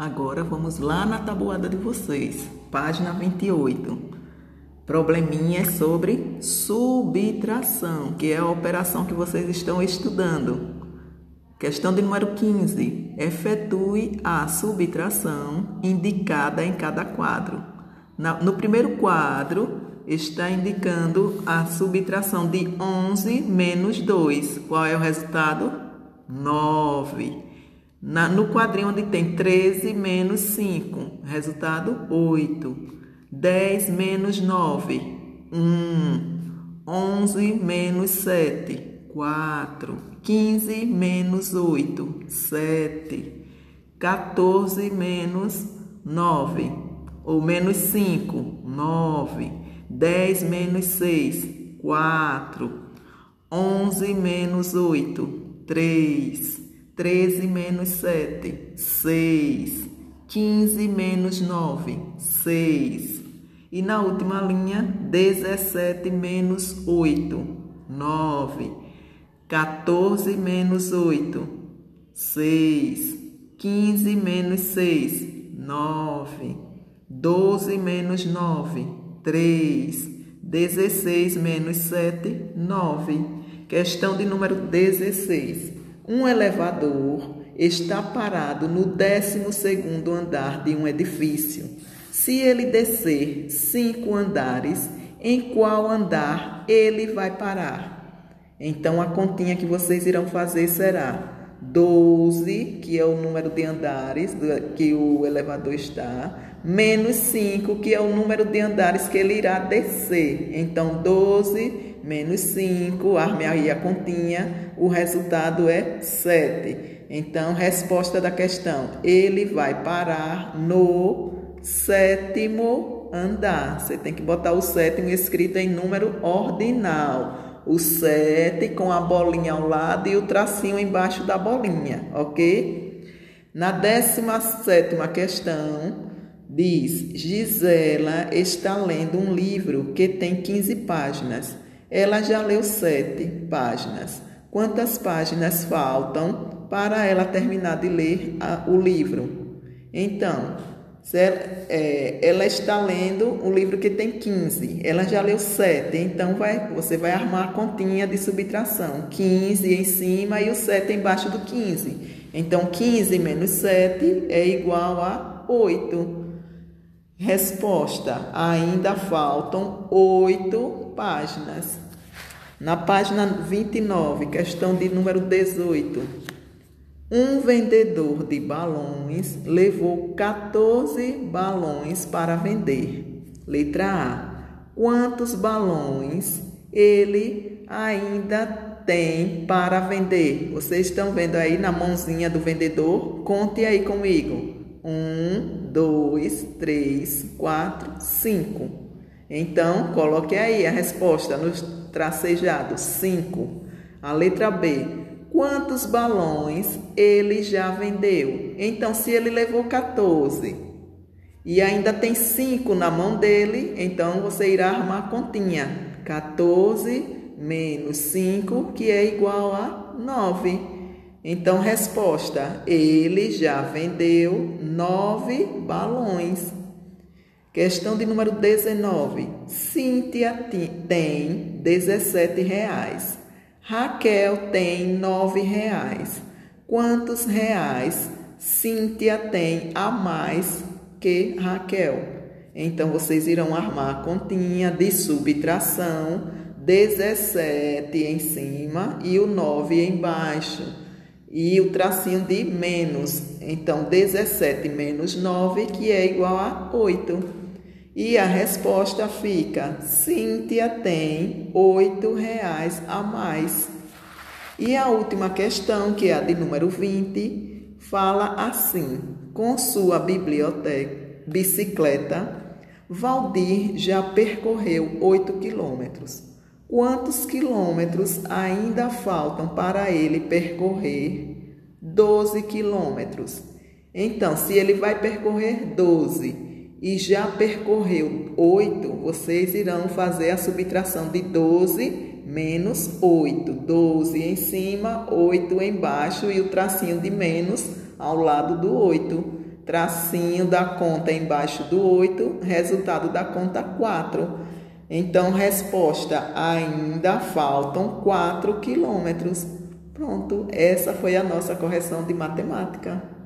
Agora vamos lá na tabuada de vocês, página 28. Probleminha sobre subtração, que é a operação que vocês estão estudando. Questão de número 15. Efetue a subtração indicada em cada quadro. no primeiro quadro, está indicando a subtração de 11 menos 2. Qual é o resultado? 9. Na, no quadrinho onde tem 13 menos 5, resultado 8. 10 menos 9, 1. 11 menos 7, 4. 15 menos 8, 7. 14 menos 9, ou menos 5, 9. 10 menos 6, 4. 11 menos 8, 3. 13 menos 7, 6. 15 menos 9, 6. E na última linha, 17 menos 8, 9. 14 menos 8, 6. 15 menos 6, 9. 12 menos 9, 3. 16 menos 7, 9. Questão de número 16. Um elevador está parado no 12 andar de um edifício. Se ele descer cinco andares, em qual andar ele vai parar? Então a continha que vocês irão fazer será 12, que é o número de andares que o elevador está, menos 5, que é o número de andares que ele irá descer. Então 12 menos 5, arme aí a continha, o resultado é 7. Então, resposta da questão: ele vai parar no sétimo andar. Você tem que botar o sétimo escrito em número ordinal. O 7 com a bolinha ao lado e o tracinho embaixo da bolinha, ok? Na 17 questão, diz: Gisela está lendo um livro que tem 15 páginas. Ela já leu sete páginas. Quantas páginas faltam para ela terminar de ler a, o livro? Então, ela, é, ela, está lendo um livro que tem 15. Ela já leu 7. Então, vai, você vai armar a continha de subtração. 15 em cima e o 7 embaixo do 15. Então, 15 menos 7 é igual a 8. Resposta: ainda faltam oito páginas. Na página 29, questão de número 18. Um vendedor de balões levou 14 balões para vender. Letra A. Quantos balões ele ainda tem para vender? Vocês estão vendo aí na mãozinha do vendedor? Conte aí comigo. Um, dois, três, quatro, cinco. Então, coloque aí a resposta no tracejado. Cinco. A letra B. Quantos balões ele já vendeu? Então, se ele levou 14 e ainda tem 5 na mão dele, então você irá armar a continha. 14 menos 5, que é igual a 9. Então, resposta: ele já vendeu nove balões. Questão de número 19. Cíntia tem 17 reais. Raquel tem 9 reais. Quantos reais Cíntia tem a mais que Raquel? Então, vocês irão armar a continha de subtração, 17 em cima e o 9 embaixo e o tracinho de menos. Então, 17 menos 9, que é igual a 8. E a resposta fica: Cíntia tem 8 reais a mais. E a última questão, que é a de número 20, fala assim: com sua biblioteca, bicicleta, Valdir já percorreu 8 quilômetros. Quantos quilômetros ainda faltam para ele percorrer? 12 quilômetros. Então, se ele vai percorrer 12 e já percorreu 8, vocês irão fazer a subtração de 12 menos 8. 12 em cima, 8 embaixo e o tracinho de menos ao lado do 8. Tracinho da conta embaixo do 8, resultado da conta 4. Então, resposta: ainda faltam 4 quilômetros. Pronto, essa foi a nossa correção de matemática.